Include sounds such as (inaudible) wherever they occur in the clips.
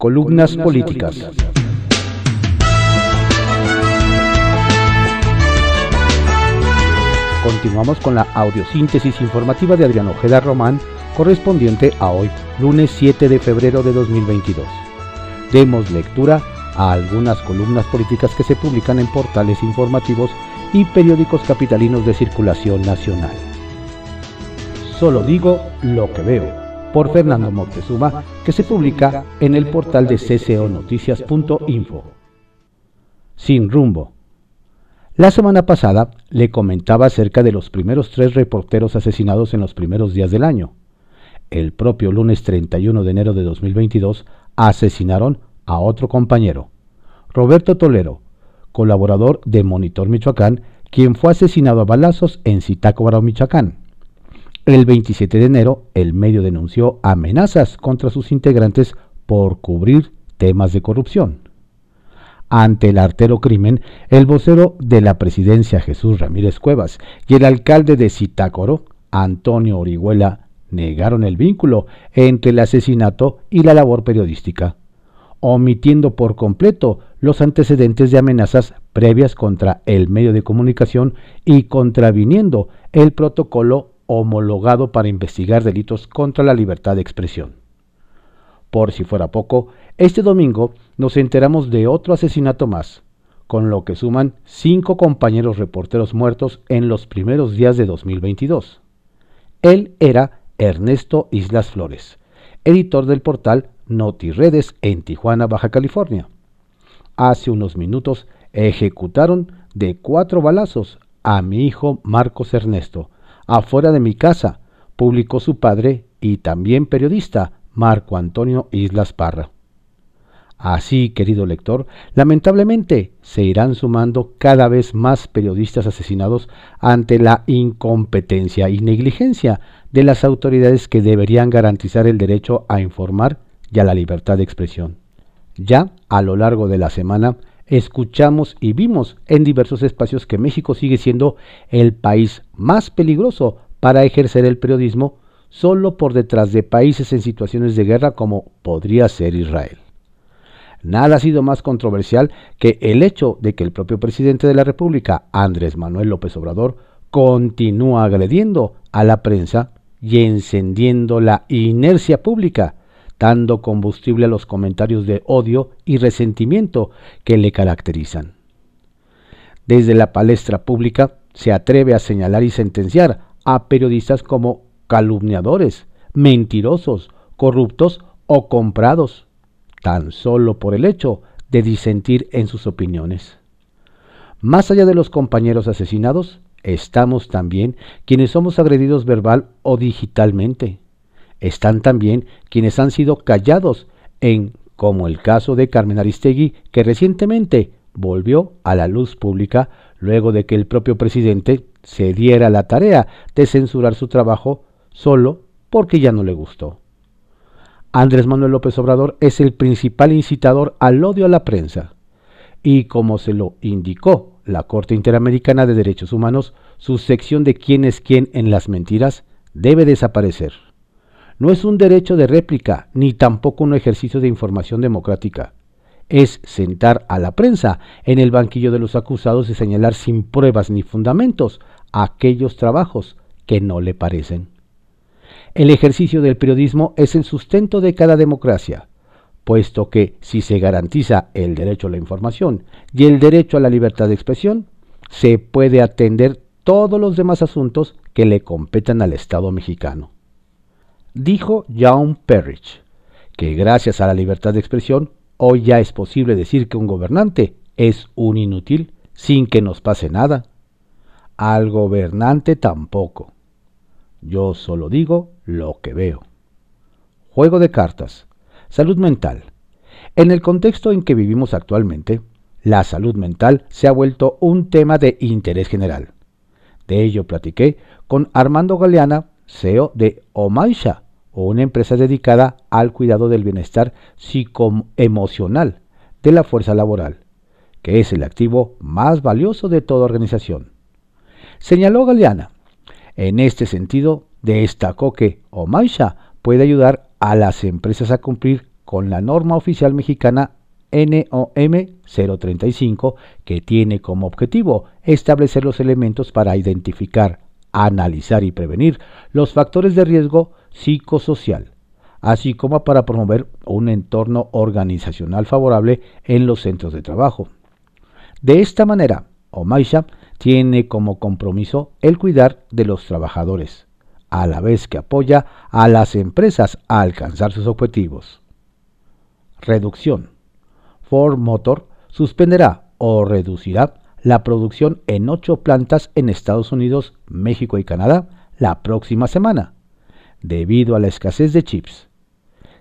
Columnas políticas. Continuamos con la audiosíntesis informativa de Adrián Ojeda Román, correspondiente a hoy, lunes 7 de febrero de 2022. Demos lectura a algunas columnas políticas que se publican en portales informativos y periódicos capitalinos de circulación nacional. Solo digo lo que veo, por Fernando Montezuma, que se publica en el portal de cconoticias.info. Sin rumbo. La semana pasada le comentaba acerca de los primeros tres reporteros asesinados en los primeros días del año. El propio lunes 31 de enero de 2022 asesinaron a otro compañero, Roberto Tolero, colaborador de Monitor Michoacán, quien fue asesinado a balazos en Zitácuaro, Michoacán. El 27 de enero, el medio denunció amenazas contra sus integrantes por cubrir temas de corrupción. Ante el artero crimen, el vocero de la presidencia Jesús Ramírez Cuevas y el alcalde de Zitácoro, Antonio Orihuela, negaron el vínculo entre el asesinato y la labor periodística, omitiendo por completo los antecedentes de amenazas previas contra el medio de comunicación y contraviniendo el protocolo homologado para investigar delitos contra la libertad de expresión. Por si fuera poco, este domingo nos enteramos de otro asesinato más, con lo que suman cinco compañeros reporteros muertos en los primeros días de 2022. Él era Ernesto Islas Flores, editor del portal NotiRedes en Tijuana, Baja California. Hace unos minutos ejecutaron de cuatro balazos a mi hijo Marcos Ernesto, afuera de mi casa, publicó su padre y también periodista, Marco Antonio Islas Parra. Así, querido lector, lamentablemente se irán sumando cada vez más periodistas asesinados ante la incompetencia y negligencia de las autoridades que deberían garantizar el derecho a informar y a la libertad de expresión. Ya a lo largo de la semana escuchamos y vimos en diversos espacios que México sigue siendo el país más peligroso para ejercer el periodismo solo por detrás de países en situaciones de guerra como podría ser Israel. Nada ha sido más controversial que el hecho de que el propio presidente de la República, Andrés Manuel López Obrador, continúa agrediendo a la prensa y encendiendo la inercia pública dando combustible a los comentarios de odio y resentimiento que le caracterizan. Desde la palestra pública se atreve a señalar y sentenciar a periodistas como calumniadores, mentirosos, corruptos o comprados, tan solo por el hecho de disentir en sus opiniones. Más allá de los compañeros asesinados, estamos también quienes somos agredidos verbal o digitalmente están también quienes han sido callados en, como el caso de Carmen Aristegui, que recientemente volvió a la luz pública luego de que el propio presidente se diera la tarea de censurar su trabajo solo porque ya no le gustó. Andrés Manuel López Obrador es el principal incitador al odio a la prensa, y como se lo indicó la Corte Interamericana de Derechos Humanos, su sección de quién es quién en las mentiras debe desaparecer no es un derecho de réplica ni tampoco un ejercicio de información democrática. Es sentar a la prensa en el banquillo de los acusados y señalar sin pruebas ni fundamentos aquellos trabajos que no le parecen. El ejercicio del periodismo es el sustento de cada democracia, puesto que si se garantiza el derecho a la información y el derecho a la libertad de expresión, se puede atender todos los demás asuntos que le competan al Estado mexicano dijo John Perrich, que gracias a la libertad de expresión, hoy ya es posible decir que un gobernante es un inútil sin que nos pase nada. Al gobernante tampoco. Yo solo digo lo que veo. Juego de cartas. Salud mental. En el contexto en que vivimos actualmente, la salud mental se ha vuelto un tema de interés general. De ello platiqué con Armando Galeana, CEO de Omaisha, o una empresa dedicada al cuidado del bienestar psicoemocional de la fuerza laboral, que es el activo más valioso de toda organización. Señaló Galeana. En este sentido, destacó que Omaisha puede ayudar a las empresas a cumplir con la norma oficial mexicana NOM 035, que tiene como objetivo establecer los elementos para identificar, analizar y prevenir los factores de riesgo psicosocial, así como para promover un entorno organizacional favorable en los centros de trabajo. De esta manera, Omaisha tiene como compromiso el cuidar de los trabajadores, a la vez que apoya a las empresas a alcanzar sus objetivos. Reducción. Ford Motor suspenderá o reducirá la producción en ocho plantas en Estados Unidos, México y Canadá la próxima semana, debido a la escasez de chips.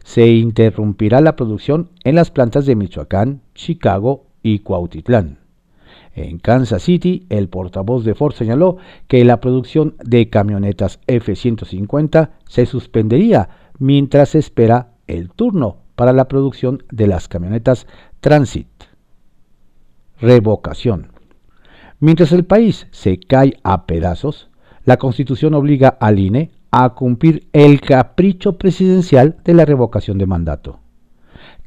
Se interrumpirá la producción en las plantas de Michoacán, Chicago y Cuautitlán. En Kansas City, el portavoz de Ford señaló que la producción de camionetas F-150 se suspendería mientras se espera el turno para la producción de las camionetas Transit. Revocación. Mientras el país se cae a pedazos, la Constitución obliga al INE a cumplir el capricho presidencial de la revocación de mandato.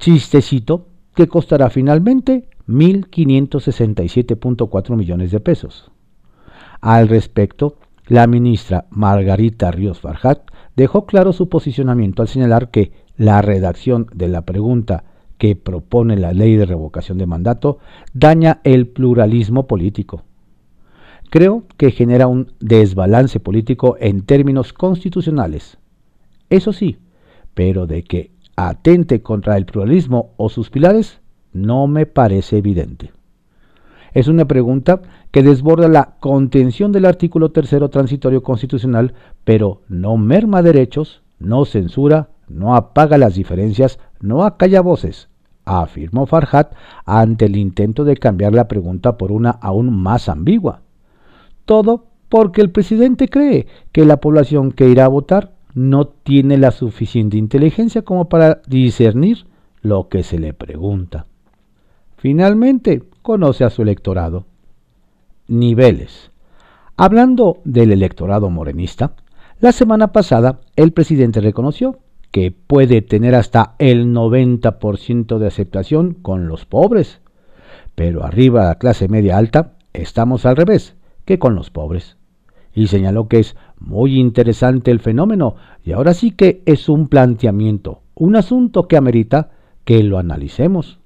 Chistecito que costará finalmente 1.567.4 millones de pesos. Al respecto, la ministra Margarita Ríos Farjat dejó claro su posicionamiento al señalar que la redacción de la pregunta que propone la ley de revocación de mandato daña el pluralismo político. Creo que genera un desbalance político en términos constitucionales. Eso sí, pero de que atente contra el pluralismo o sus pilares, no me parece evidente. Es una pregunta que desborda la contención del artículo tercero transitorio constitucional, pero no merma derechos, no censura, no apaga las diferencias, no acalla voces, afirmó Farhat ante el intento de cambiar la pregunta por una aún más ambigua. Todo porque el presidente cree que la población que irá a votar no tiene la suficiente inteligencia como para discernir lo que se le pregunta. Finalmente, conoce a su electorado. Niveles. Hablando del electorado morenista, la semana pasada el presidente reconoció que puede tener hasta el 90% de aceptación con los pobres, pero arriba la clase media alta estamos al revés que con los pobres. Y señaló que es muy interesante el fenómeno y ahora sí que es un planteamiento, un asunto que amerita que lo analicemos.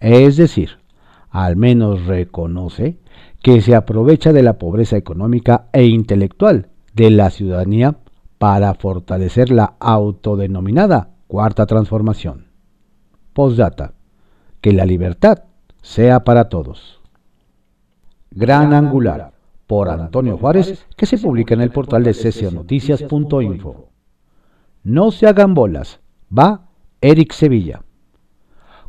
Es decir, al menos reconoce que se aprovecha de la pobreza económica e intelectual de la ciudadanía para fortalecer la autodenominada cuarta transformación. Postdata. Que la libertad sea para todos. Gran Angular, por Antonio Juárez, que se publica en el portal de cesionoticias.info. No se hagan bolas. Va Eric Sevilla.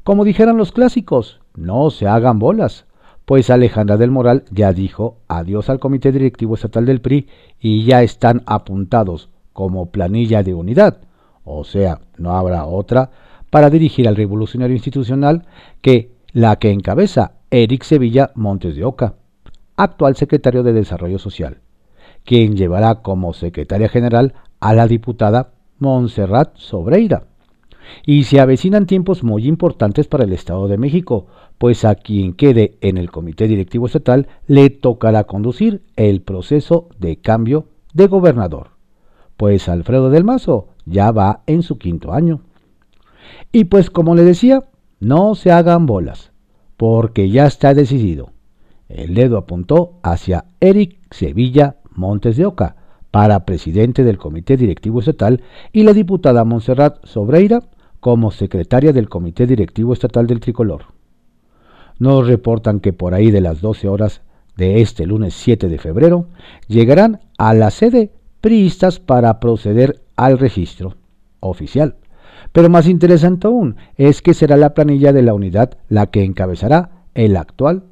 Como dijeran los clásicos, no se hagan bolas, pues Alejandra del Moral ya dijo adiós al Comité Directivo Estatal del PRI y ya están apuntados como planilla de unidad, o sea, no habrá otra para dirigir al revolucionario institucional que la que encabeza Eric Sevilla Montes de Oca, actual secretario de Desarrollo Social, quien llevará como secretaria general a la diputada Montserrat Sobreira y se avecinan tiempos muy importantes para el Estado de México, pues a quien quede en el Comité Directivo Estatal le tocará conducir el proceso de cambio de gobernador, pues Alfredo del Mazo ya va en su quinto año. Y pues como le decía, no se hagan bolas, porque ya está decidido. El dedo apuntó hacia Eric Sevilla Montes de Oca para presidente del Comité Directivo Estatal y la diputada Montserrat Sobreira como secretaria del Comité Directivo Estatal del Tricolor. Nos reportan que por ahí de las 12 horas de este lunes 7 de febrero llegarán a la sede priistas para proceder al registro oficial. Pero más interesante aún es que será la planilla de la unidad la que encabezará el actual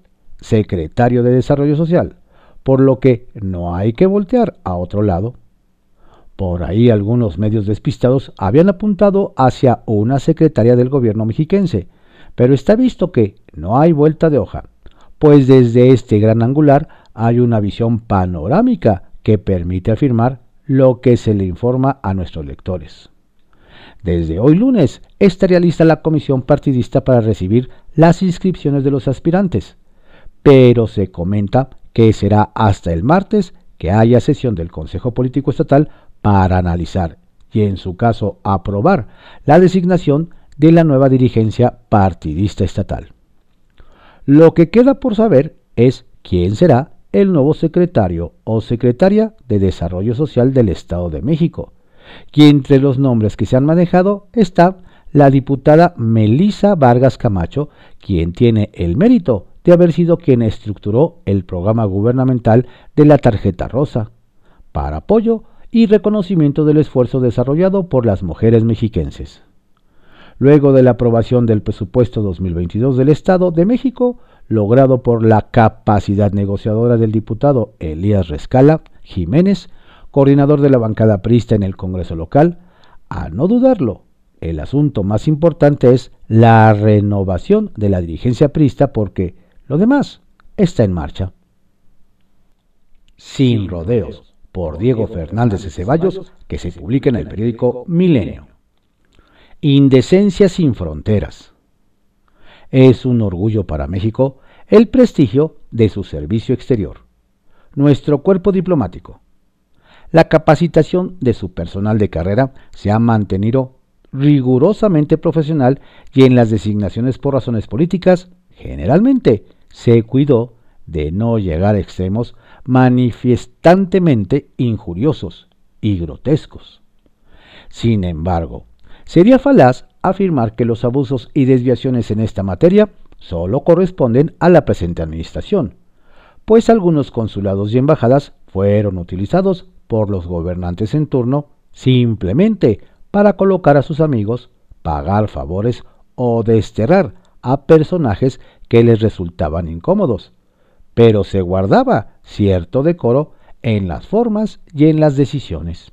secretario de Desarrollo Social, por lo que no hay que voltear a otro lado por ahí algunos medios despistados habían apuntado hacia una secretaria del gobierno mexiquense, pero está visto que no hay vuelta de hoja, pues desde este gran angular hay una visión panorámica que permite afirmar lo que se le informa a nuestros lectores. Desde hoy lunes estaría lista la comisión partidista para recibir las inscripciones de los aspirantes, pero se comenta que será hasta el martes que haya sesión del Consejo Político Estatal para analizar y en su caso aprobar la designación de la nueva dirigencia partidista estatal. Lo que queda por saber es quién será el nuevo secretario o secretaria de Desarrollo Social del Estado de México, y entre los nombres que se han manejado está la diputada Melisa Vargas Camacho, quien tiene el mérito de haber sido quien estructuró el programa gubernamental de la tarjeta rosa, para apoyo y reconocimiento del esfuerzo desarrollado por las mujeres mexiquenses. Luego de la aprobación del presupuesto 2022 del Estado de México, logrado por la capacidad negociadora del diputado Elías Rescala Jiménez, coordinador de la bancada prista en el Congreso local, a no dudarlo, el asunto más importante es la renovación de la dirigencia prista porque lo demás está en marcha. Sin rodeos, por Diego Fernández de Ceballos, que se publica en el periódico Milenio. Indecencia sin fronteras. Es un orgullo para México el prestigio de su servicio exterior. Nuestro cuerpo diplomático, la capacitación de su personal de carrera se ha mantenido rigurosamente profesional y en las designaciones por razones políticas, generalmente se cuidó de no llegar a extremos manifestantemente injuriosos y grotescos. Sin embargo, sería falaz afirmar que los abusos y desviaciones en esta materia solo corresponden a la presente administración, pues algunos consulados y embajadas fueron utilizados por los gobernantes en turno simplemente para colocar a sus amigos, pagar favores o desterrar a personajes que les resultaban incómodos, pero se guardaba cierto decoro en las formas y en las decisiones.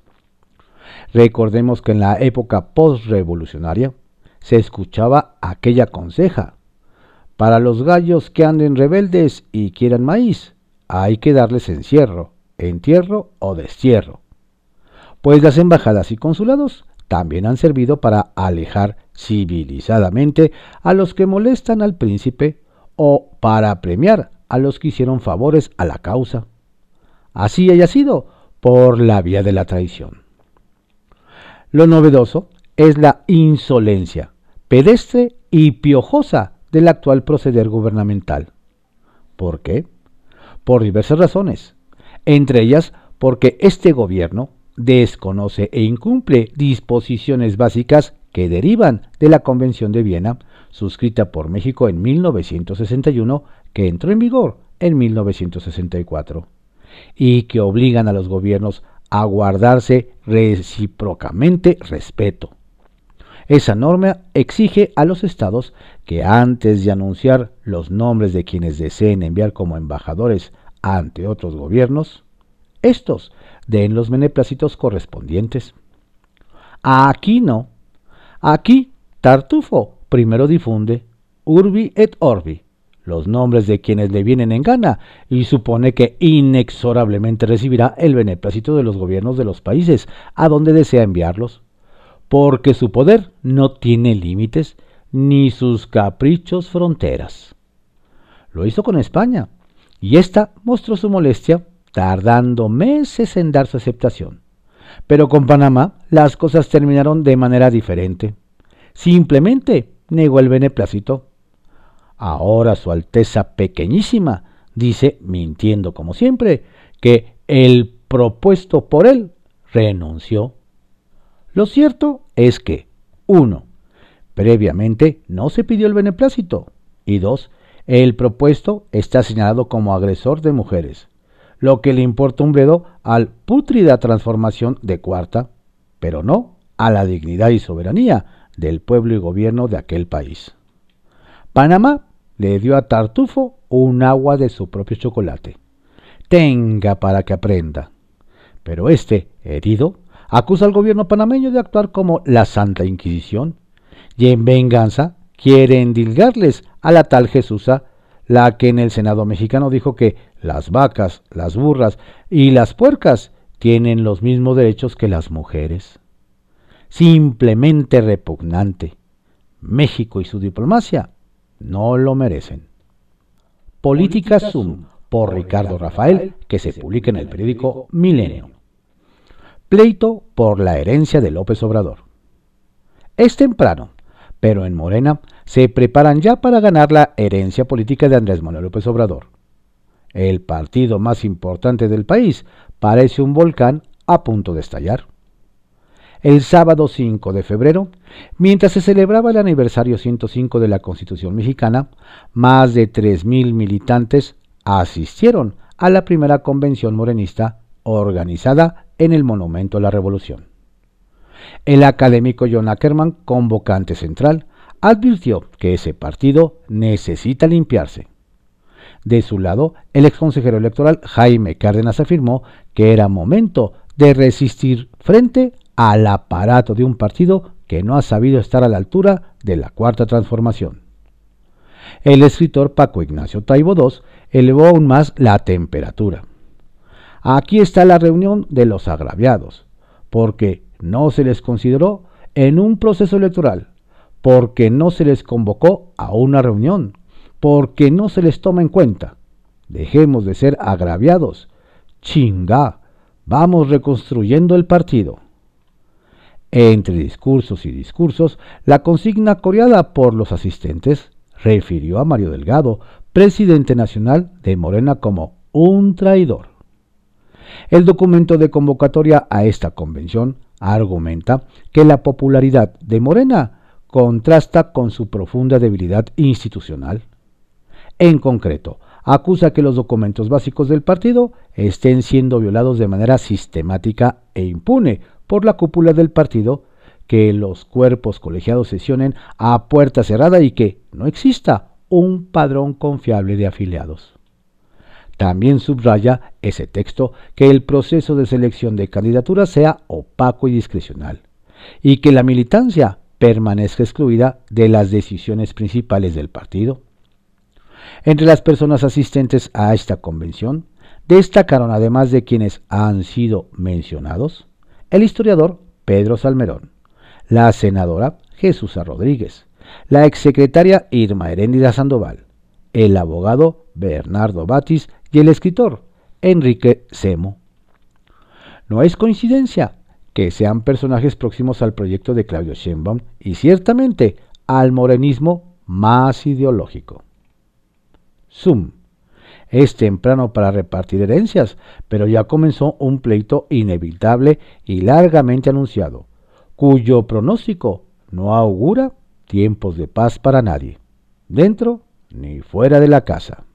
Recordemos que en la época postrevolucionaria se escuchaba aquella conseja. Para los gallos que anden rebeldes y quieran maíz, hay que darles encierro, entierro o destierro. Pues las embajadas y consulados también han servido para alejar civilizadamente a los que molestan al príncipe o para premiar a los que hicieron favores a la causa. Así haya sido por la vía de la traición. Lo novedoso es la insolencia pedestre y piojosa del actual proceder gubernamental. ¿Por qué? Por diversas razones entre ellas porque este gobierno desconoce e incumple disposiciones básicas que derivan de la Convención de Viena, suscrita por México en 1961, que entró en vigor en 1964, y que obligan a los gobiernos a guardarse recíprocamente respeto. Esa norma exige a los estados que antes de anunciar los nombres de quienes deseen enviar como embajadores ante otros gobiernos, estos den los beneplácitos correspondientes. Aquí no. Aquí Tartufo primero difunde Urbi et Orbi los nombres de quienes le vienen en gana y supone que inexorablemente recibirá el beneplácito de los gobiernos de los países a donde desea enviarlos, porque su poder no tiene límites ni sus caprichos fronteras. Lo hizo con España, y ésta mostró su molestia tardando meses en dar su aceptación. Pero con Panamá las cosas terminaron de manera diferente. Simplemente negó el beneplácito. Ahora Su Alteza Pequeñísima dice, mintiendo como siempre, que el propuesto por él renunció. Lo cierto es que, uno, previamente no se pidió el beneplácito, y dos, el propuesto está señalado como agresor de mujeres, lo que le importa un bledo al pútrida transformación de cuarta, pero no a la dignidad y soberanía del pueblo y gobierno de aquel país. Panamá le dio a Tartufo un agua de su propio chocolate. Tenga para que aprenda. Pero este, herido, acusa al gobierno panameño de actuar como la Santa Inquisición y en venganza quiere endilgarles a la tal Jesusa, la que en el Senado mexicano dijo que las vacas, las burras y las puercas tienen los mismos derechos que las mujeres. simplemente repugnante. México y su diplomacia no lo merecen. Política Zoom por Ricardo Rafael, que se publica en el periódico Milenio. Pleito por la herencia de López Obrador. Es temprano, pero en Morena se preparan ya para ganar la herencia política de Andrés Manuel López Obrador. El partido más importante del país parece un volcán a punto de estallar. El sábado 5 de febrero, mientras se celebraba el aniversario 105 de la Constitución mexicana, más de 3.000 militantes asistieron a la primera convención morenista organizada en el Monumento a la Revolución. El académico John Ackerman, convocante central, advirtió que ese partido necesita limpiarse. De su lado, el ex consejero electoral Jaime Cárdenas afirmó que era momento de resistir frente al aparato de un partido que no ha sabido estar a la altura de la cuarta transformación. El escritor Paco Ignacio Taibo II elevó aún más la temperatura. Aquí está la reunión de los agraviados, porque no se les consideró en un proceso electoral, porque no se les convocó a una reunión, porque no se les toma en cuenta. Dejemos de ser agraviados. Chinga, vamos reconstruyendo el partido. Entre discursos y discursos, la consigna coreada por los asistentes refirió a Mario Delgado, presidente nacional de Morena, como un traidor. El documento de convocatoria a esta convención argumenta que la popularidad de Morena contrasta con su profunda debilidad institucional. En concreto, acusa que los documentos básicos del partido estén siendo violados de manera sistemática e impune por la cúpula del partido, que los cuerpos colegiados sesionen a puerta cerrada y que no exista un padrón confiable de afiliados. También subraya ese texto que el proceso de selección de candidaturas sea opaco y discrecional, y que la militancia permanezca excluida de las decisiones principales del partido. Entre las personas asistentes a esta convención destacaron, además de quienes han sido mencionados, el historiador Pedro Salmerón, la senadora Jesús Rodríguez, la exsecretaria Irma Heréndida Sandoval, el abogado Bernardo Batis y el escritor Enrique Semo. No es coincidencia que sean personajes próximos al proyecto de Claudio Sheinbaum y ciertamente al morenismo más ideológico. Zoom. Es temprano para repartir herencias, pero ya comenzó un pleito inevitable y largamente anunciado, cuyo pronóstico no augura tiempos de paz para nadie, dentro ni fuera de la casa.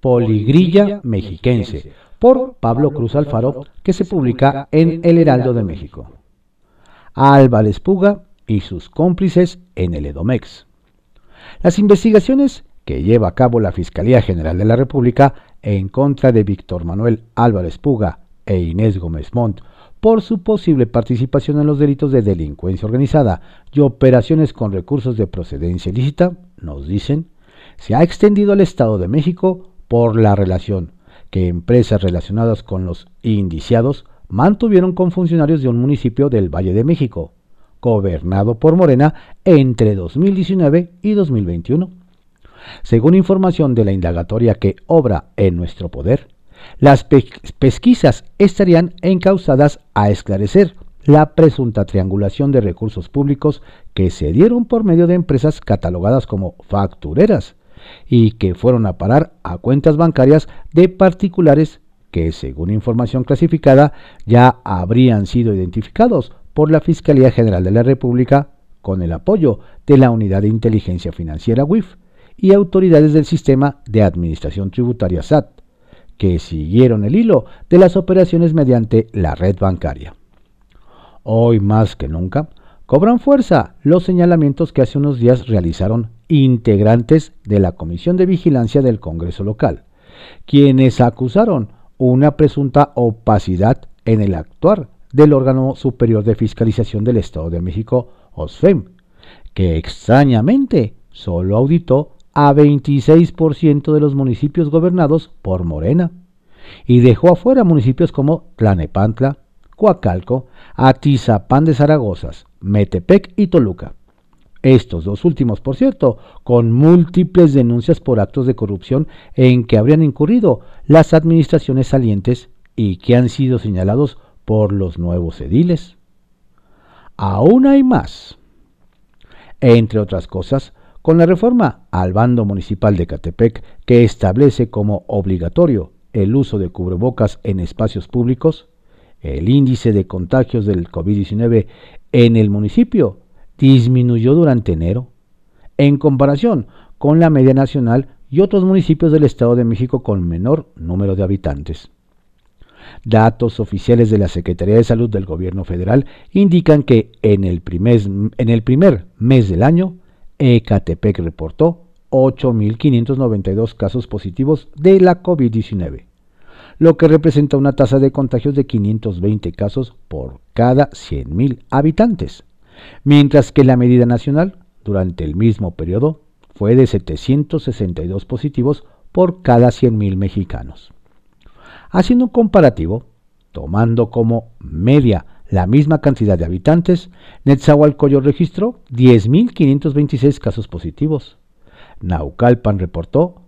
Poligrilla Mexiquense, por Pablo Cruz Alfaro, que se publica en El Heraldo de México. Álvarez Puga y sus cómplices en el Edomex. Las investigaciones que lleva a cabo la Fiscalía General de la República en contra de Víctor Manuel Álvarez Puga e Inés Gómez Montt por su posible participación en los delitos de delincuencia organizada y operaciones con recursos de procedencia ilícita, nos dicen, se ha extendido al Estado de México por la relación que empresas relacionadas con los indiciados mantuvieron con funcionarios de un municipio del Valle de México, gobernado por Morena entre 2019 y 2021. Según información de la indagatoria que obra en nuestro poder, las pesquisas estarían encausadas a esclarecer la presunta triangulación de recursos públicos que se dieron por medio de empresas catalogadas como factureras y que fueron a parar a cuentas bancarias de particulares que, según información clasificada, ya habrían sido identificados por la Fiscalía General de la República con el apoyo de la Unidad de Inteligencia Financiera WIF y autoridades del sistema de administración tributaria SAT, que siguieron el hilo de las operaciones mediante la red bancaria. Hoy más que nunca, cobran fuerza los señalamientos que hace unos días realizaron integrantes de la Comisión de Vigilancia del Congreso local, quienes acusaron una presunta opacidad en el actuar del órgano superior de fiscalización del Estado de México, OSFEM, que extrañamente solo auditó a 26% de los municipios gobernados por Morena y dejó afuera municipios como Tlanepantla, Coacalco, Atizapán de Zaragozas, Metepec y Toluca. Estos dos últimos, por cierto, con múltiples denuncias por actos de corrupción en que habrían incurrido las administraciones salientes y que han sido señalados por los nuevos ediles. Aún hay más. Entre otras cosas, con la reforma al bando municipal de Catepec que establece como obligatorio el uso de cubrebocas en espacios públicos, el índice de contagios del COVID-19 en el municipio disminuyó durante enero, en comparación con la media nacional y otros municipios del Estado de México con menor número de habitantes. Datos oficiales de la Secretaría de Salud del Gobierno Federal indican que en el primer, mes del año, Ecatepec reportó 8.592 casos positivos de la COVID-19, lo que representa una tasa de contagios de 520 casos por cada 100.000 habitantes, mientras que la medida nacional durante el mismo periodo fue de 762 positivos por cada 100.000 mexicanos. Haciendo un comparativo, tomando como media la misma cantidad de habitantes, Netzahualcoyo registró 10.526 casos positivos. Naucalpan reportó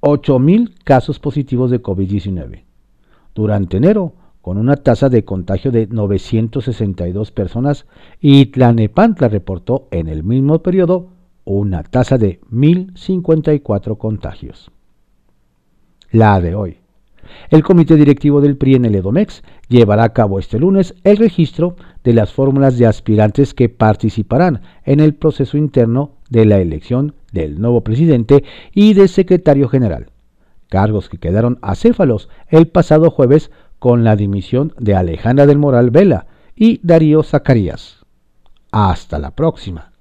8.000 casos positivos de COVID-19. Durante enero, con una tasa de contagio de 962 personas, y Tlanepantla reportó en el mismo periodo una tasa de 1.054 contagios. La de hoy. El comité directivo del PRI en el Edomex llevará a cabo este lunes el registro de las fórmulas de aspirantes que participarán en el proceso interno de la elección del nuevo presidente y de secretario general, cargos que quedaron acéfalos el pasado jueves con la dimisión de Alejandra del Moral Vela y Darío Zacarías. Hasta la próxima.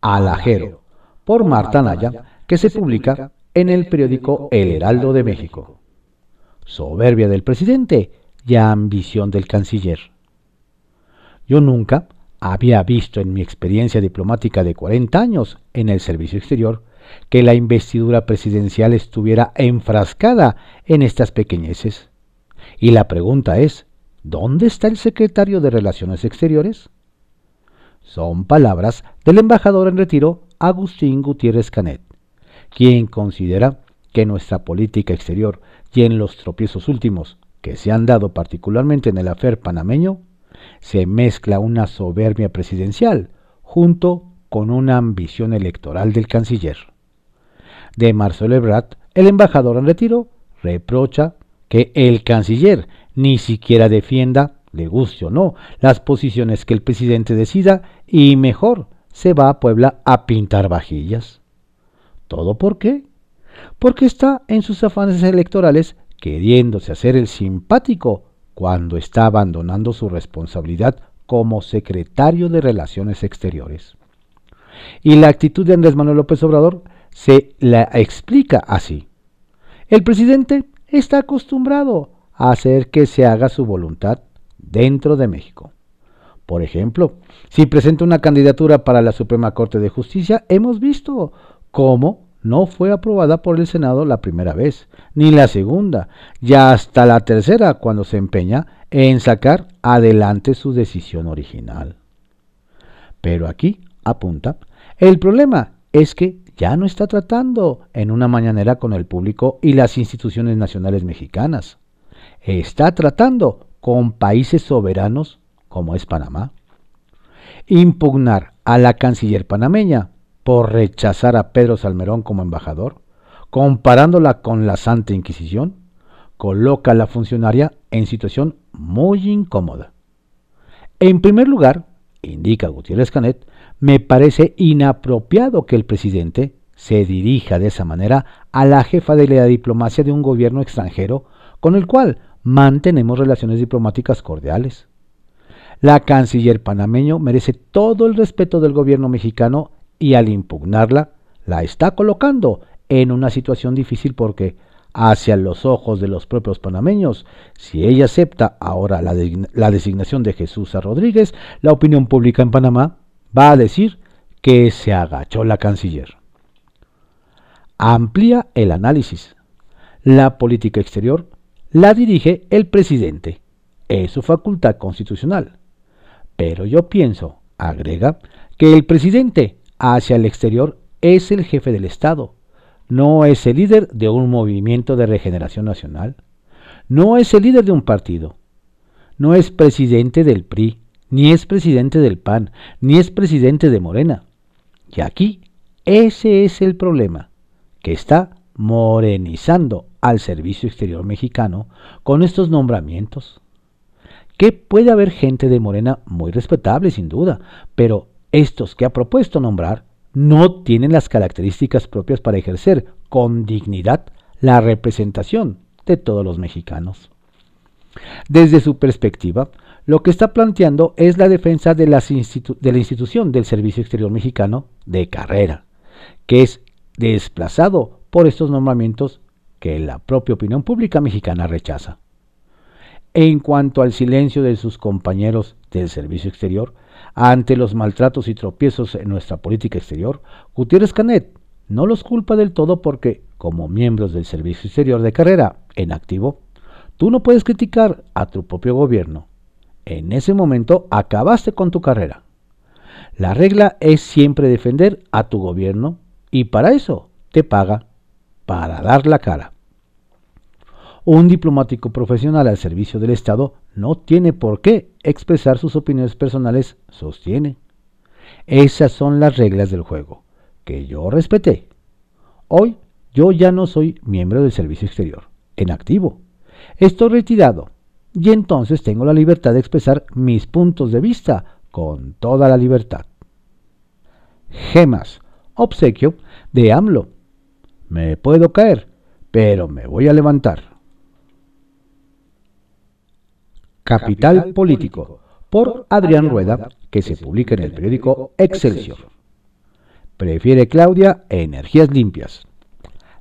Alajero, por Marta Naya, que se publica en el periódico El Heraldo de México soberbia del presidente y ambición del canciller. Yo nunca había visto en mi experiencia diplomática de 40 años en el servicio exterior que la investidura presidencial estuviera enfrascada en estas pequeñeces. Y la pregunta es, ¿dónde está el secretario de Relaciones Exteriores? Son palabras del embajador en retiro Agustín Gutiérrez Canet, quien considera que nuestra política exterior y en los tropiezos últimos que se han dado particularmente en el afer panameño, se mezcla una soberbia presidencial junto con una ambición electoral del canciller. De Marcelo Ebrard, el embajador en retiro, reprocha que el canciller ni siquiera defienda, le guste o no, las posiciones que el presidente decida y mejor se va a Puebla a pintar vajillas. ¿Todo por qué? Porque está en sus afanes electorales queriéndose hacer el simpático cuando está abandonando su responsabilidad como secretario de Relaciones Exteriores. Y la actitud de Andrés Manuel López Obrador se la explica así. El presidente está acostumbrado a hacer que se haga su voluntad dentro de México. Por ejemplo, si presenta una candidatura para la Suprema Corte de Justicia, hemos visto cómo no fue aprobada por el Senado la primera vez, ni la segunda, ya hasta la tercera cuando se empeña en sacar adelante su decisión original. Pero aquí, apunta, el problema es que ya no está tratando en una mañanera con el público y las instituciones nacionales mexicanas. Está tratando con países soberanos como es Panamá. Impugnar a la canciller panameña por rechazar a Pedro Salmerón como embajador, comparándola con la Santa Inquisición, coloca a la funcionaria en situación muy incómoda. En primer lugar, indica Gutiérrez Canet, me parece inapropiado que el presidente se dirija de esa manera a la jefa de la diplomacia de un gobierno extranjero con el cual mantenemos relaciones diplomáticas cordiales. La canciller panameño merece todo el respeto del gobierno mexicano y al impugnarla la está colocando en una situación difícil porque hacia los ojos de los propios panameños, si ella acepta ahora la, designación de Jesús a Rodríguez, la opinión pública en Panamá va a decir que se agachó la canciller. Amplía el análisis. La política exterior la dirige el presidente, es su facultad constitucional. Pero yo pienso, agrega, que el presidente hacia el exterior es el jefe del Estado, no es el líder de un movimiento de regeneración nacional, no es el líder de un partido, no es presidente del PRI, ni es presidente del PAN, ni es presidente de Morena. Y aquí, ese es el problema, que está morenizando al servicio exterior mexicano con estos nombramientos. Que puede haber gente de Morena muy respetable, sin duda, pero estos que ha propuesto nombrar no tienen las características propias para ejercer con dignidad la representación de todos los mexicanos. Desde su perspectiva, lo que está planteando es la defensa de, la institución del Servicio Exterior Mexicano de carrera, que es desplazado por estos nombramientos que la propia opinión pública mexicana rechaza. En cuanto al silencio de sus compañeros del Servicio Exterior ante los maltratos y tropiezos en nuestra política exterior, Gutiérrez Canet no los culpa del todo porque, como miembros del Servicio Exterior de carrera en activo, Tú no puedes criticar a tu propio gobierno. En ese momento acabaste con tu carrera. La regla es siempre defender a tu gobierno y para eso te paga, para dar la cara. Un diplomático profesional al servicio del Estado no tiene por qué expresar sus opiniones personales, sostiene. Esas son las reglas del juego, que yo respeté. Hoy yo ya no soy miembro del servicio exterior, en activo Estoy retirado y entonces tengo la libertad de expresar mis puntos de vista con toda la libertad. Gemas, obsequio de AMLO. Me puedo caer, pero me voy a levantar. Capital Político, por Adrián Rueda, que se publica en el periódico Excelsior. Prefiere Claudia energías limpias.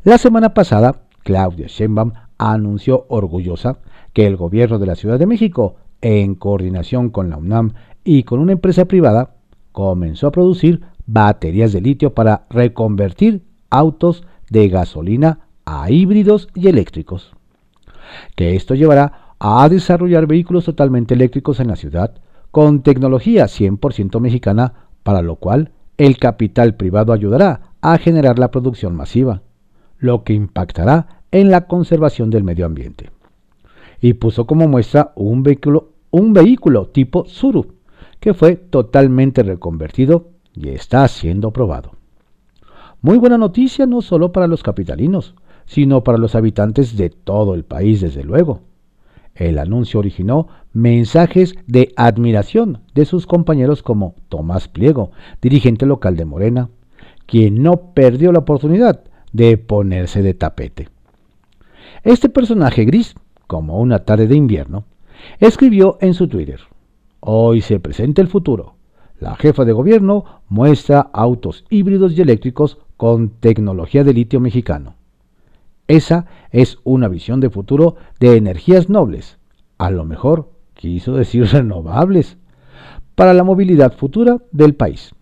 La semana pasada, Claudia Sheinbaum anunció orgullosa que el gobierno de la Ciudad de México, en coordinación con la UNAM y con una empresa privada, comenzó a producir baterías de litio para reconvertir autos de gasolina a híbridos y eléctricos. Que esto llevará a desarrollar vehículos totalmente eléctricos en la ciudad con tecnología 100% mexicana, para lo cual el capital privado ayudará a generar la producción masiva, lo que impactará en la conservación del medio ambiente. Y puso como muestra un vehículo, un vehículo tipo Suru, que fue totalmente reconvertido y está siendo probado. Muy buena noticia no solo para los capitalinos, sino para los habitantes de todo el país, desde luego. El anuncio originó mensajes de admiración de sus compañeros como Tomás Pliego, dirigente local de Morena, quien no perdió la oportunidad de ponerse de tapete. Este personaje gris, como una tarde de invierno, escribió en su Twitter, Hoy se presenta el futuro. La jefa de gobierno muestra autos híbridos y eléctricos con tecnología de litio mexicano. Esa es una visión de futuro de energías nobles. A lo mejor quiso decir (laughs) renovables para la movilidad futura del país.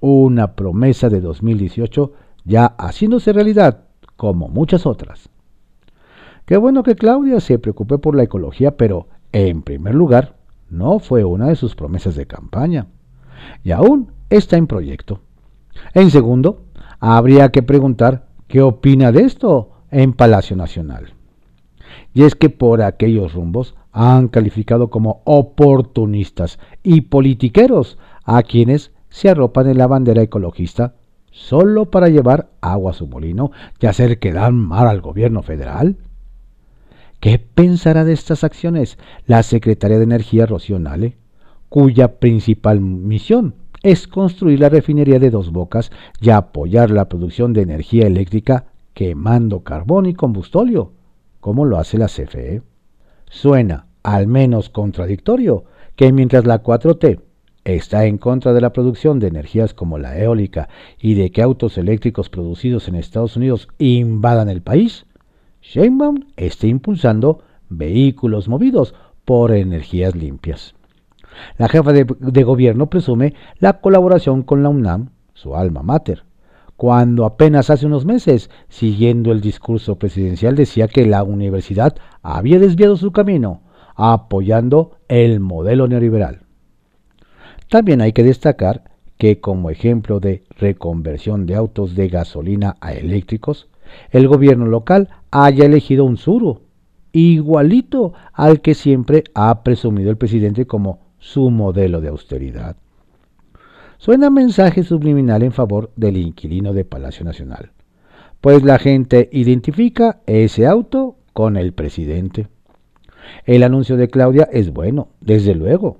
Una promesa de 2018 ya haciéndose realidad como muchas otras. Qué bueno que Claudia se preocupe por la ecología, pero en primer lugar, no fue una de sus promesas de campaña. Y aún está en proyecto. En segundo, habría que preguntar qué opina de esto en Palacio Nacional. Y es que por aquellos rumbos han calificado como oportunistas y politiqueros a quienes se arropan en la bandera ecologista solo para llevar agua a su molino y hacer quedar mal al gobierno federal. ¿Qué pensará de estas acciones la Secretaría de Energía Rocío Nale, cuya principal misión es construir la refinería de Dos Bocas y apoyar la producción de energía eléctrica quemando carbón y combustóleo, como lo hace la CFE? Suena, al menos contradictorio, que mientras la 4T está en contra de la producción de energías como la eólica y de que autos eléctricos producidos en Estados Unidos invadan el país, Sheinbaum esté impulsando vehículos movidos por energías limpias. La jefa de, gobierno presume la colaboración con la UNAM, su alma mater, cuando apenas hace unos meses, siguiendo el discurso presidencial, decía que la universidad había desviado su camino apoyando el modelo neoliberal. También hay que destacar que como ejemplo de reconversión de autos de gasolina a eléctricos, el gobierno local haya elegido un Suru, igualito al que siempre ha presumido el presidente como su modelo de austeridad. Suena mensaje subliminal en favor del inquilino de Palacio Nacional, pues la gente identifica ese auto con el presidente. El anuncio de Claudia es bueno, desde luego,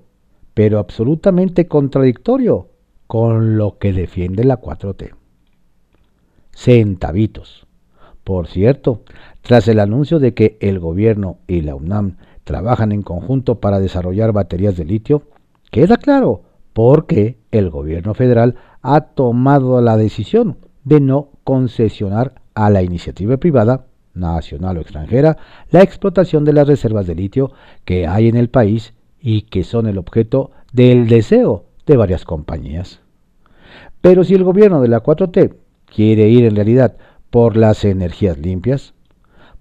pero absolutamente contradictorio con lo que defiende la 4T. Centavitos. Por cierto, tras el anuncio de que el gobierno y la UNAM trabajan en conjunto para desarrollar baterías de litio, queda claro por qué el gobierno federal ha tomado la decisión de no concesionar a la iniciativa privada, nacional o extranjera, la explotación de las reservas de litio que hay en el país y que son el objeto del deseo de varias compañías. Pero si el gobierno de la 4T quiere ir en realidad por las energías limpias,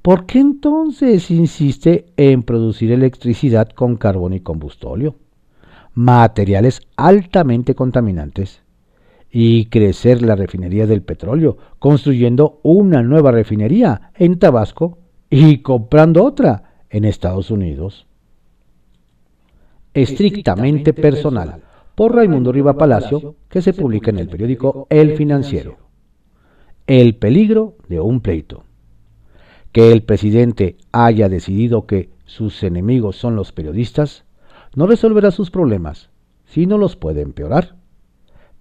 ¿por qué entonces insiste en producir electricidad con carbón y combustóleo? Materiales altamente contaminantes y crecer la refinería del petróleo, construyendo una nueva refinería en Tabasco y comprando otra en Estados Unidos. Estrictamente personal, por Raimundo Riva Palacio, que se publica en el periódico El Financiero. El peligro de un pleito. Que el presidente haya decidido que sus enemigos son los periodistas no resolverá sus problemas, sino los puede empeorar.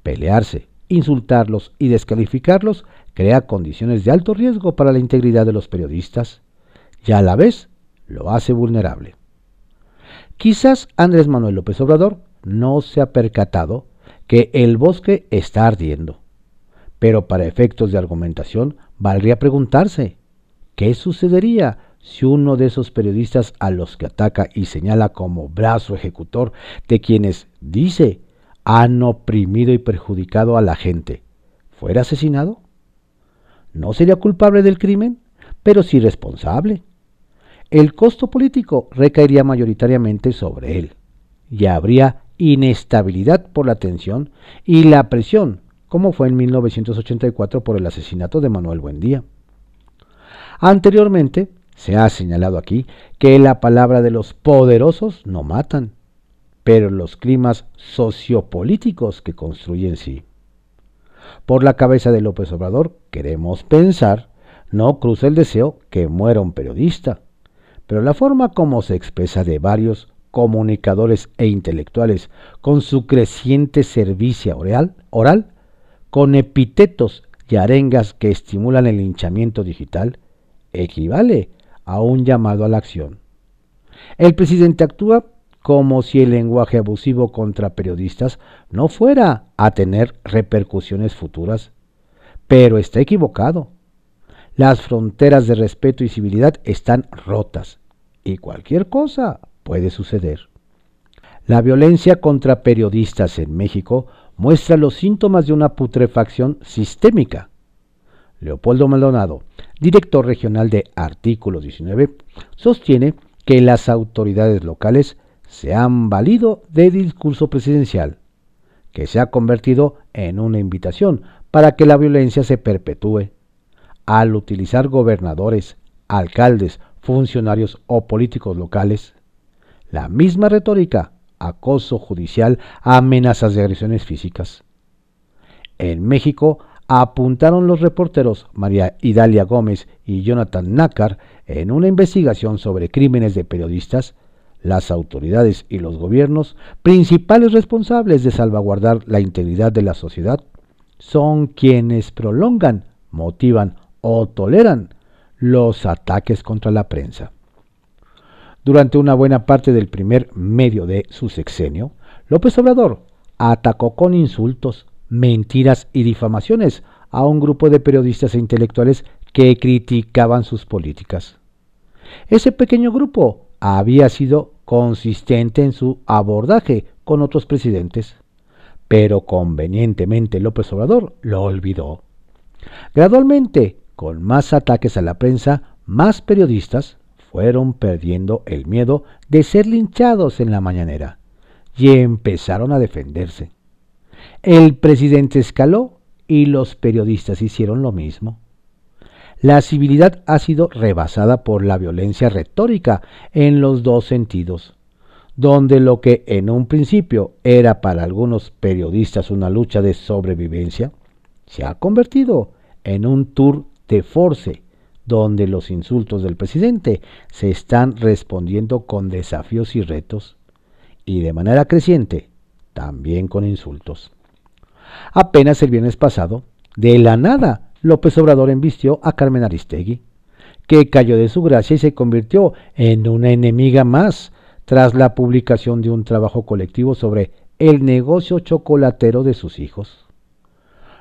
Pelearse, insultarlos y descalificarlos crea condiciones de alto riesgo para la integridad de los periodistas y a la vez lo hace vulnerable. Quizás Andrés Manuel López Obrador no se ha percatado que el bosque está ardiendo pero para efectos de argumentación, valdría preguntarse, ¿qué sucedería si uno de esos periodistas a los que ataca y señala como brazo ejecutor de quienes, dice, han oprimido y perjudicado a la gente, fuera asesinado? No sería culpable del crimen, pero sí responsable. El costo político recaería mayoritariamente sobre él, y habría inestabilidad por la tensión y la presión como fue en 1984 por el asesinato de Manuel Buendía. Anteriormente, se ha señalado aquí que la palabra de los poderosos no matan, pero los climas sociopolíticos que construyen sí. Por la cabeza de López Obrador, queremos pensar, no cruza el deseo que muera un periodista, pero la forma como se expresa de varios comunicadores e intelectuales con su creciente servicio oral, oral con epítetos y arengas que estimulan el hinchamiento digital, equivale a un llamado a la acción. El presidente actúa como si el lenguaje abusivo contra periodistas no fuera a tener repercusiones futuras, pero está equivocado. Las fronteras de respeto y civilidad están rotas y cualquier cosa puede suceder. La violencia contra periodistas en México muestra los síntomas de una putrefacción sistémica. Leopoldo Maldonado, director regional de Artículo 19, sostiene que las autoridades locales se han valido de discurso presidencial, que se ha convertido en una invitación para que la violencia se perpetúe, al utilizar gobernadores, alcaldes, funcionarios o políticos locales. La misma retórica acoso judicial amenazas de agresiones físicas. En México apuntaron los reporteros María Idalia Gómez y Jonathan Nácar en una investigación sobre crímenes de periodistas, las autoridades y los gobiernos, principales responsables de salvaguardar la integridad de la sociedad, son quienes prolongan, motivan o toleran los ataques contra la prensa. Durante una buena parte del primer medio de su sexenio, López Obrador atacó con insultos, mentiras y difamaciones a un grupo de periodistas e intelectuales que criticaban sus políticas. Ese pequeño grupo había sido consistente en su abordaje con otros presidentes, pero convenientemente López Obrador lo olvidó. Gradualmente, con más ataques a la prensa, más periodistas fueron perdiendo el miedo de ser linchados en la mañanera y empezaron a defenderse. El presidente escaló y los periodistas hicieron lo mismo. La civilidad ha sido rebasada por la violencia retórica en los dos sentidos, donde lo que en un principio era para algunos periodistas una lucha de sobrevivencia, se ha convertido en un tour de force, donde los insultos del presidente se están respondiendo con desafíos y retos, y de manera creciente, también con insultos. Apenas el viernes pasado, de la nada, López Obrador embistió a Carmen Aristegui, que cayó de su gracia y se convirtió en una enemiga más tras la publicación de un trabajo colectivo sobre el negocio chocolatero de sus hijos.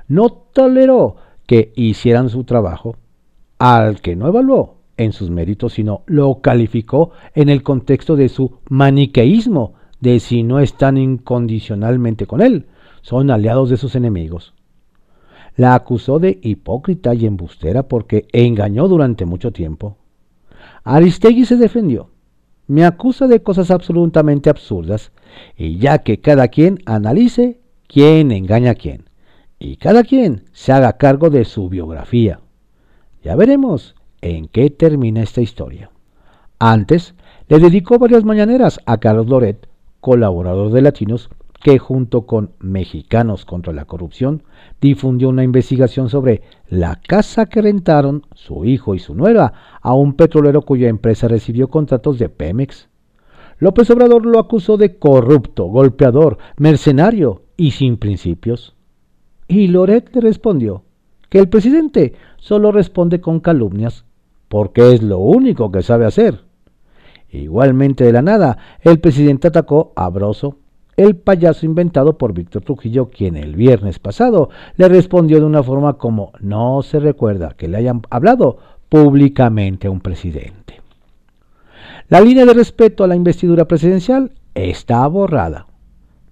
No toleró que hicieran su trabajo, al que no evaluó en sus méritos, sino lo calificó en el contexto de su maniqueísmo, de si no están incondicionalmente con él, son aliados de sus enemigos. La acusó de hipócrita y embustera porque engañó durante mucho tiempo. Aristegui se defendió me acusa de cosas absolutamente absurdas, y ya que cada quien analice quién engaña a quién, y cada quien se haga cargo de su biografía. Ya veremos en qué termina esta historia. Antes, le dedicó varias mañaneras a Carlos Loret, colaborador de Latinos, que junto con Mexicanos contra la Corrupción difundió una investigación sobre la casa que rentaron su hijo y su nuera a un petrolero cuya empresa recibió contratos de Pemex. López Obrador lo acusó de corrupto, golpeador, mercenario y sin principios. Y Loret le respondió que el presidente solo responde con calumnias, porque es lo único que sabe hacer. Igualmente de la nada, el presidente atacó a Broso, el payaso inventado por Víctor Trujillo, quien el viernes pasado le respondió de una forma como no se recuerda que le hayan hablado públicamente a un presidente. La línea de respeto a la investidura presidencial está borrada,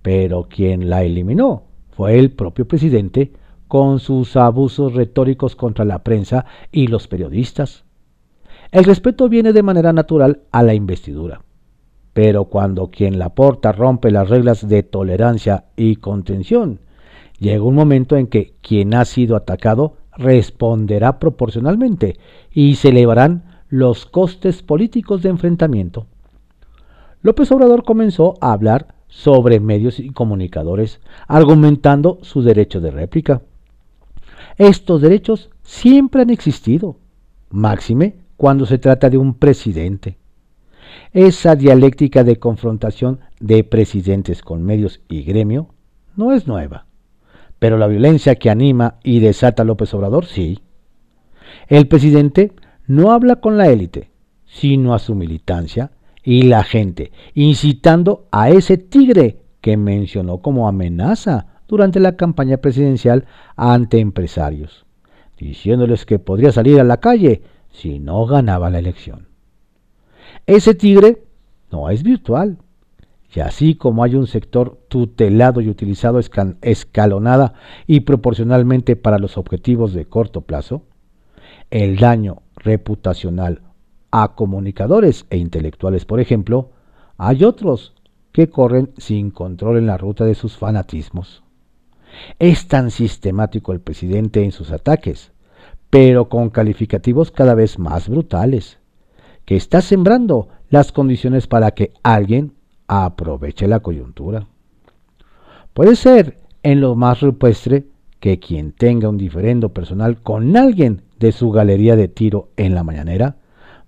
pero quien la eliminó fue el propio presidente con sus abusos retóricos contra la prensa y los periodistas. El respeto viene de manera natural a la investidura pero cuando quien la porta rompe las reglas de tolerancia y contención, llega un momento en que quien ha sido atacado responderá proporcionalmente y se elevarán los costes políticos de enfrentamiento. López Obrador comenzó a hablar sobre medios y comunicadores, argumentando su derecho de réplica. Estos derechos siempre han existido, máxime cuando se trata de un presidente. Esa dialéctica de confrontación de presidentes con medios y gremio no es nueva, pero la violencia que anima y desata López Obrador sí. El presidente no habla con la élite, sino a su militancia y la gente, incitando a ese tigre que mencionó como amenaza durante la campaña presidencial ante empresarios, diciéndoles que podría salir a la calle si no ganaba la elección. Ese tigre no es virtual. Y así como hay un sector tutelado y utilizado escalonada y proporcionalmente para los objetivos de corto plazo, el daño reputacional a comunicadores e intelectuales, por ejemplo, hay otros que corren sin control en la ruta de sus fanatismos. Es tan sistemático el presidente en sus ataques, pero con calificativos cada vez más brutales que está sembrando las condiciones para que alguien aproveche la coyuntura. Puede ser en lo más rupestre que quien tenga un diferendo personal con alguien de su galería de tiro en la mañanera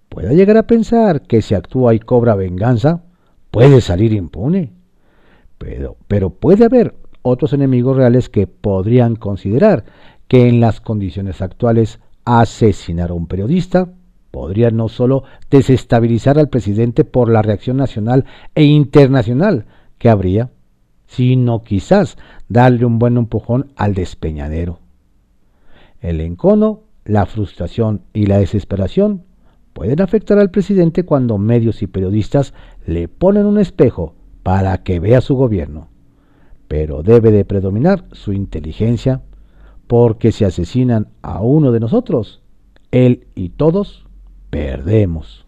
pueda llegar a pensar que si actúa y cobra venganza, puede salir impune. Pero, pero puede haber otros enemigos reales que podrían considerar que en las condiciones actuales asesinar a un periodista podría no solo desestabilizar al presidente por la reacción nacional e internacional que habría, sino quizás darle un buen empujón al despeñadero. El encono, la frustración y la desesperación pueden afectar al presidente cuando medios y periodistas le ponen un espejo para que vea su gobierno. Pero debe de predominar su inteligencia, porque si asesinan a uno de nosotros, él y todos perdemos.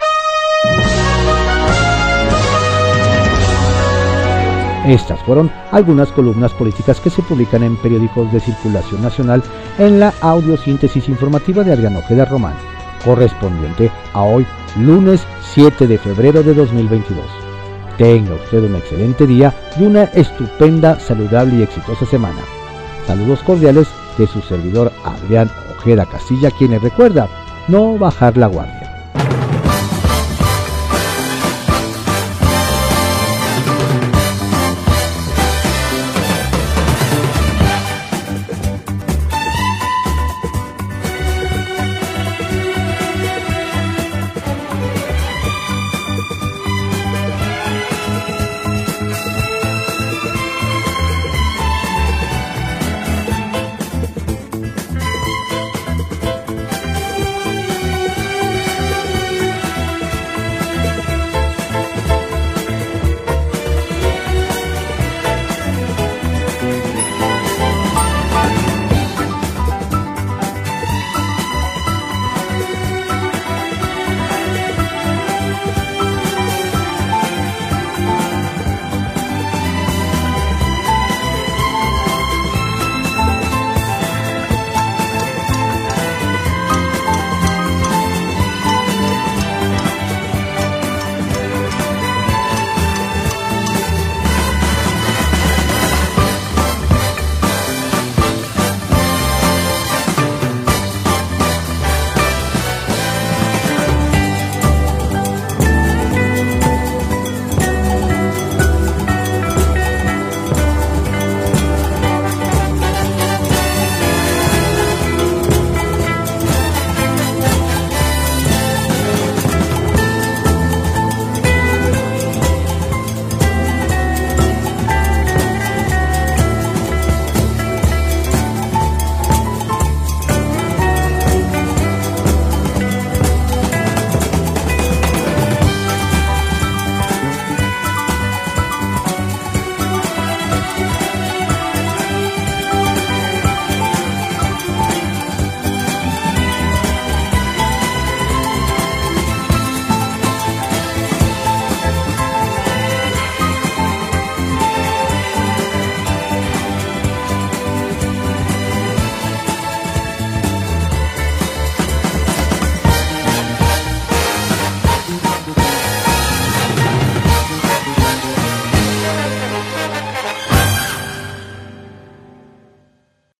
Estas fueron algunas columnas políticas que se publican en periódicos de circulación nacional en la audiosíntesis informativa de Adrián Ojeda Román, correspondiente a hoy, lunes 7 de febrero de 2022. Tenga usted un excelente día y una estupenda, saludable y exitosa semana. Saludos cordiales de su servidor Adrián Ojeda Castilla, quienes recuerda no bajar la guardia.